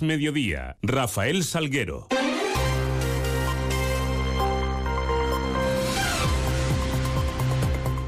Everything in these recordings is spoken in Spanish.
Mediodía. Rafael Salguero.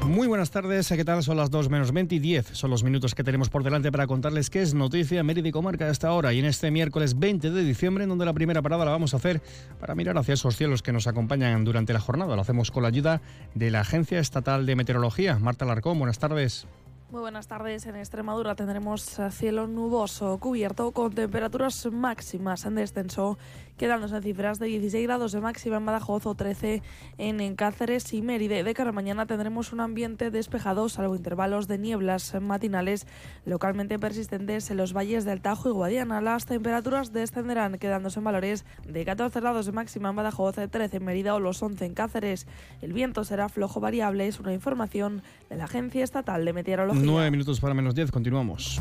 Muy buenas tardes, ¿qué tal? Son las 2 menos 20 y 10. Son los minutos que tenemos por delante para contarles qué es noticia Mérida y Comarca a esta hora y en este miércoles 20 de diciembre, en donde la primera parada la vamos a hacer para mirar hacia esos cielos que nos acompañan durante la jornada. Lo hacemos con la ayuda de la Agencia Estatal de Meteorología. Marta Larcón, buenas tardes. Muy buenas tardes. En Extremadura tendremos cielo nuboso cubierto con temperaturas máximas en descenso, quedándose en cifras de 16 grados de máxima en Badajoz o 13 en Cáceres y Mérida. De cara a mañana tendremos un ambiente despejado, salvo intervalos de nieblas matinales localmente persistentes en los valles del Tajo y Guadiana. Las temperaturas descenderán, quedándose en valores de 14 grados de máxima en Badajoz, 13 en Mérida o los 11 en Cáceres. El viento será flojo variable, es una información de la Agencia Estatal de Meteorología. Nueve minutos para menos diez, continuamos.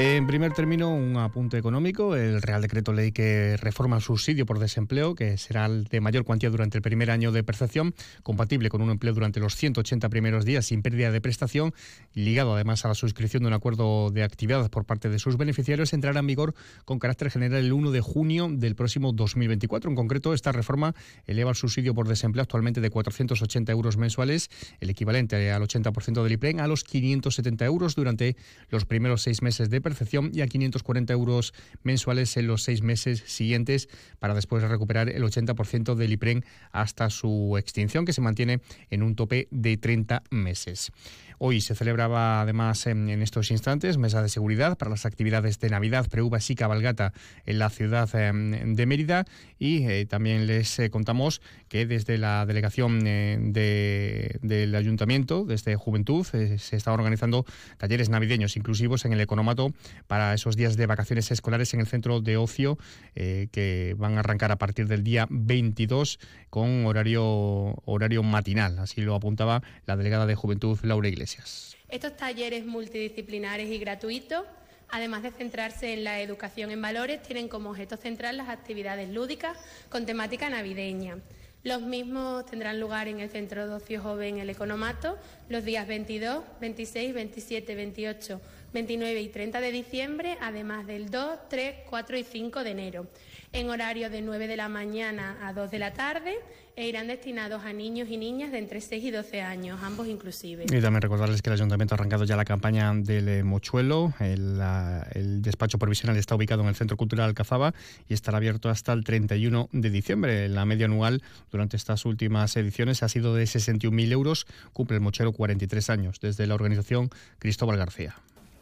En primer término, un apunte económico. El Real Decreto Ley que reforma el subsidio por desempleo, que será de mayor cuantía durante el primer año de percepción, compatible con un empleo durante los 180 primeros días sin pérdida de prestación, ligado además a la suscripción de un acuerdo de actividad por parte de sus beneficiarios, entrará en vigor con carácter general el 1 de junio del próximo 2024. En concreto, esta reforma eleva el subsidio por desempleo actualmente de 480 euros mensuales, el equivalente al 80% del IPREN, a los 570 euros durante los primeros seis meses de percepción y a 540 euros mensuales en los seis meses siguientes para después recuperar el 80% del IPREN hasta su extinción, que se mantiene en un tope de 30 meses. Hoy se celebraba además en, estos instantes mesa de seguridad para las actividades de Navidad, preuvas y cabalgata en la ciudad em, de Mérida y eh, también les eh, contamos que desde la delegación eh, del ayuntamiento, desde Juventud, se está organizando talleres navideños inclusivos en el economato para esos días de vacaciones escolares en el centro de ocio que van a arrancar a partir del día 22 con horario, horario matinal. Así lo apuntaba la delegada de Juventud, Laura Iglesias. Estos talleres multidisciplinares y gratuitos, además de centrarse en la educación en valores, tienen como objeto central las actividades lúdicas con temática navideña. Los mismos tendrán lugar en el Centro de Ocio Joven El Economato los días 22, 26, 27, 28, 29 y 30 de diciembre, además del 2, 3, 4 y 5 de enero en horario de 9 de la mañana a 2 de la tarde e irán destinados a niños y niñas de entre 6 y 12 años, ambos inclusive. Y también recordarles que el Ayuntamiento ha arrancado ya la campaña del eh, Mochuelo. El, el, despacho provisional está ubicado en el Centro Cultural Alcazaba y estará abierto hasta el 31 de diciembre. La media anual durante estas últimas ediciones ha sido de 61.000 euros. Cumple el Mochuelo 43 años. Desde la organización Cristóbal García.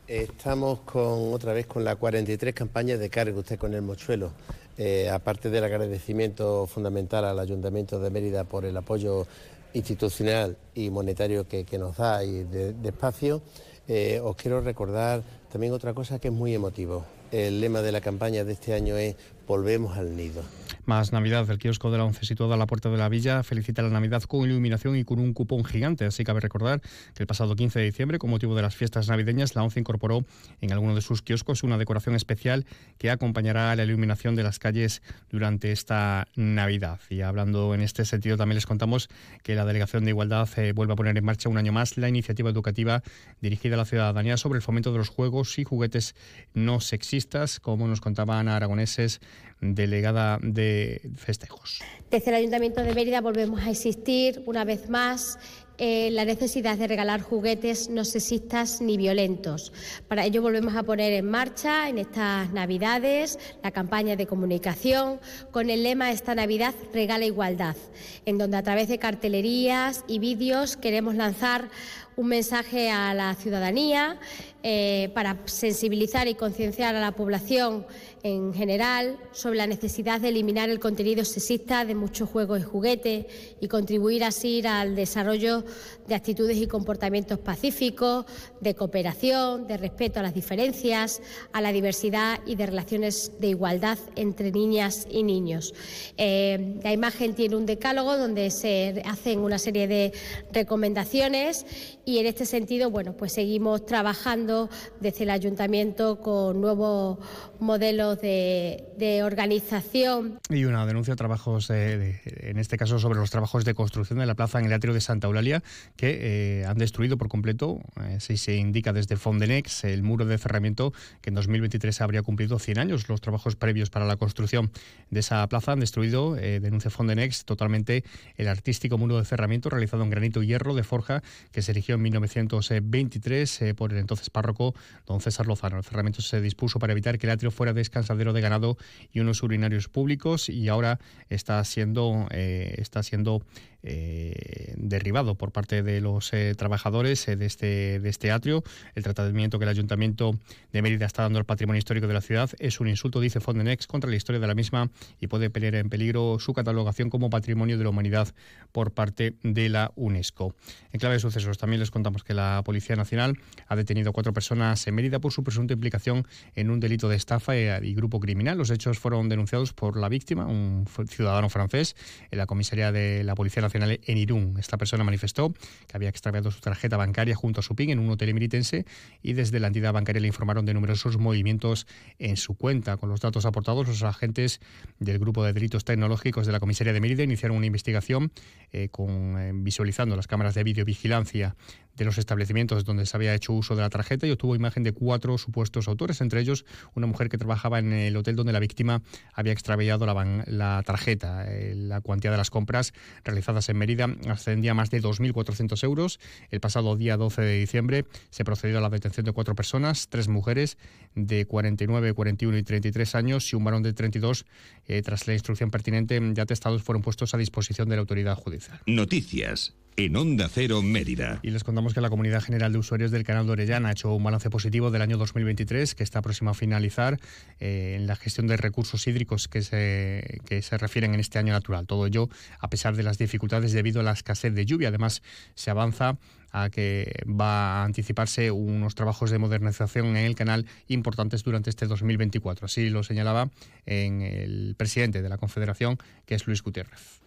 Estamos con otra vez con la 43 campaña de cargo usted con el mochuelo. Eh, aparte del agradecimiento fundamental al Ayuntamiento de Mérida por el apoyo institucional y monetario que, nos da y de, espacio, eh, os quiero recordar también otra cosa que es muy emotivo. El lema de la campaña de este año es Volvemos al nido. Más Navidad, el kiosco de la ONCE situado a la puerta de la villa felicita la Navidad con iluminación y con un cupón gigante. Así cabe recordar que el pasado 15 de diciembre, con motivo de las fiestas navideñas, la ONCE incorporó en alguno de sus kioscos una decoración especial que acompañará a la iluminación de las calles durante esta Navidad. Y hablando en este sentido, también les contamos que la Delegación de Igualdad eh, vuelve a poner en marcha un año más la iniciativa educativa dirigida a la ciudadanía sobre el fomento de los juegos y juguetes no sexistas, como nos contaban aragoneses delegada de festejos. Desde el Ayuntamiento de Mérida volvemos a existir una vez más eh, la necesidad de regalar juguetes no sexistas ni violentos. Para ello volvemos a poner en marcha en estas Navidades la campaña de comunicación con el lema Esta Navidad regala igualdad, en donde a través de cartelerías y vídeos queremos lanzar un mensaje a la ciudadanía eh, para sensibilizar y concienciar a la población en general sobre la necesidad de eliminar el contenido sexista de muchos juegos y juguetes y contribuir así al desarrollo de actitudes y comportamientos pacíficos, de cooperación, de respeto a las diferencias, a la diversidad y de relaciones de igualdad entre niñas y niños. Eh, la imagen tiene un decálogo donde se hacen una serie de recomendaciones y en este sentido, bueno, pues seguimos trabajando desde el ayuntamiento con nuevos modelos de, organización. Y una denuncia de trabajos, en este caso sobre los trabajos de construcción de la plaza en el atrio de Santa Eulalia Que han destruido por completo, así se indica desde Fondenex, el muro de cerramiento que en 2023 habría cumplido 100 años. Los trabajos previos para la construcción de esa plaza han destruido, denuncia Fondenex, totalmente el artístico muro de cerramiento realizado en granito y hierro de forja que se erigió en 1923 por el entonces párroco don César Lozano. El cerramiento se dispuso para evitar que el atrio fuera descansadero de ganado y unos urinarios públicos y ahora está siendo, eh, está siendo eh, derribado por parte de los eh, trabajadores de, este, de este atrio. El tratamiento que el Ayuntamiento de Mérida está dando al patrimonio histórico de la ciudad es un insulto, dice Fondenex, contra la historia de la misma y puede poner en peligro su catalogación como patrimonio de la humanidad por parte de la UNESCO. En clave de sucesos también les contamos que la Policía Nacional ha detenido a cuatro personas en Mérida por su presunta implicación en un delito de estafa y grupo criminal. Los hechos fueron denunciados por la víctima, un ciudadano francés, en la comisaría de la Policía Nacional en Irún. Esta persona manifestó que había extraviado su tarjeta bancaria junto a su PIN en un hotel emiritense y desde la entidad bancaria le informaron de numerosos movimientos en su cuenta. Con los datos aportados, los agentes del grupo de delitos tecnológicos de la comisaría de Mérida iniciaron una investigación eh, con, eh, visualizando las cámaras de videovigilancia de los establecimientos donde se había hecho uso de la tarjeta y obtuvo imagen de cuatro supuestos autores, entre ellos una mujer que trabajaba en el hotel donde la víctima había extraviado la, la tarjeta. Eh, la cuantía de las compras realizadas en Mérida ascendía a más de 2.400 euros. El pasado día 12 de diciembre se procedió a la detención de cuatro personas, tres mujeres de 49, 41 y 33 años y un varón de 32. Eh, tras la instrucción pertinente, ya atestados fueron puestos a disposición de la autoridad judicial. Noticias en Onda Cero Mérida. Y les contamos que la Comunidad General de Usuarios del Canal de Orellana ha hecho un balance positivo del año 2023 que está próximo a finalizar eh, en la gestión de recursos hídricos que se, que se refieren en este año natural. Todo ello a pesar de las dificultades debido a la escasez de lluvia. Además, se avanza a que va a anticiparse unos trabajos de modernización en el canal importantes durante este 2024. Así lo señalaba en el presidente de la Confederación, que es Luis Gutiérrez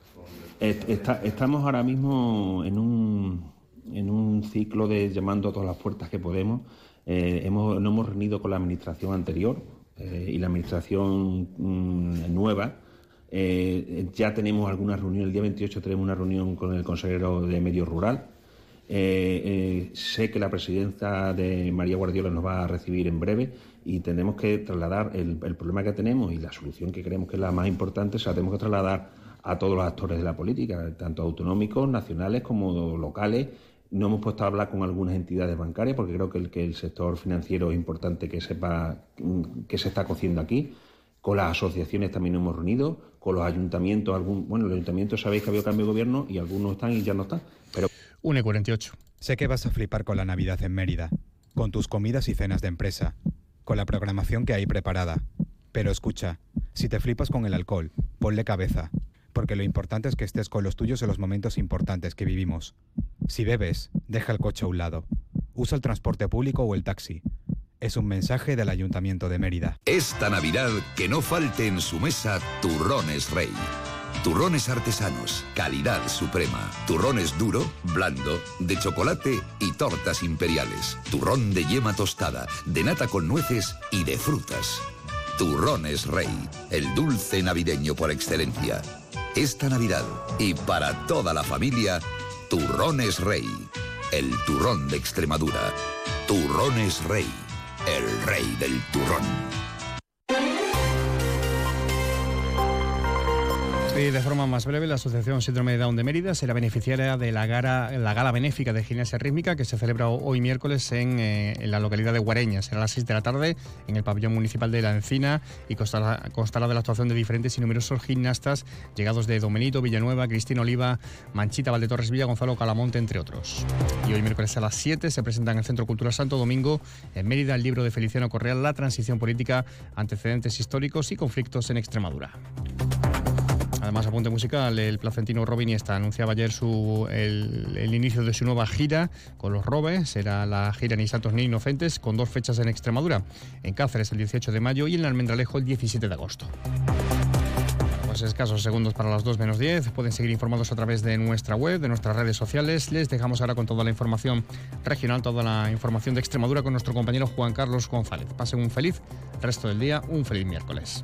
estamos ahora mismo en un, en un ciclo de llamando a todas las puertas que podemos. Eh, hemos, nos hemos reunido con la administración anterior eh, y la administración mm, nueva. Eh, ya tenemos alguna reunión, el día 28 tenemos una reunión con el consejero de Medio Rural. sé que la presidenta de María Guardiola nos va a recibir en breve y tenemos que trasladar el, el, problema que tenemos y la solución que creemos que es la más importante, o sea, tenemos que trasladar a todos los actores de la política, tanto autonómicos, nacionales como locales. No hemos puesto a hablar con algunas entidades bancarias porque creo que el, que el sector financiero es importante que sepa qué se está cociendo aquí. Con las asociaciones también nos hemos reunido, con los ayuntamientos, algún, bueno, los ayuntamientos sabéis que ha habido cambio de gobierno y algunos están y ya no están. Pero... 1 y 48. Sé que vas a flipar con la Navidad en Mérida, con tus comidas y cenas de empresa, con la programación que hay preparada. Pero escucha, si te flipas con el alcohol, ponle cabeza porque lo importante es que estés con los tuyos en los momentos importantes que vivimos. Si bebes, deja el coche a un lado. Usa el transporte público o el taxi. Es un mensaje del Ayuntamiento de Mérida. Esta Navidad que no falte en su mesa turrones rey. Turrones artesanos, calidad suprema. Turrones duro, blando, de chocolate y tortas imperiales. Turrón de yema tostada, de nata con nueces y de frutas. Turrones Rey, el dulce navideño por excelencia esta Navidad y para toda la familia, Turrones Rey, el turrón de Extremadura. Turrones Rey, el rey del turrón. Y de forma más breve, la Asociación Síndrome de Down de Mérida será beneficiaria de la gala, la gala benéfica de gimnasia rítmica que se celebra hoy miércoles en, eh, la localidad de Guareña. Será a las 6 de la tarde en el pabellón municipal de La Encina y constará, de la actuación de diferentes y numerosos gimnastas llegados de Domenito, Villanueva, Cristina Oliva, Manchita, Valdetorres Villa, Gonzalo Calamonte, entre otros. Y hoy miércoles a las 7 se presenta en el Centro Cultural Santo Domingo en Mérida el libro de Feliciano Correa, La transición política, antecedentes históricos y conflictos en Extremadura. Además, apunte musical, el placentino Robin anunciaba ayer su, el, inicio de su nueva gira con los Robes. Será la gira Ni Santos ni Inocentes, con dos fechas en Extremadura. En Cáceres el 18 de mayo y en Almendralejo el 17 de agosto. Pues escasos segundos para las 2 menos 10. Pueden seguir informados a través de nuestra web, de nuestras redes sociales. Les dejamos ahora con toda la información regional, toda la información de Extremadura con nuestro compañero Juan Carlos González. Pasen un feliz resto del día, un feliz miércoles.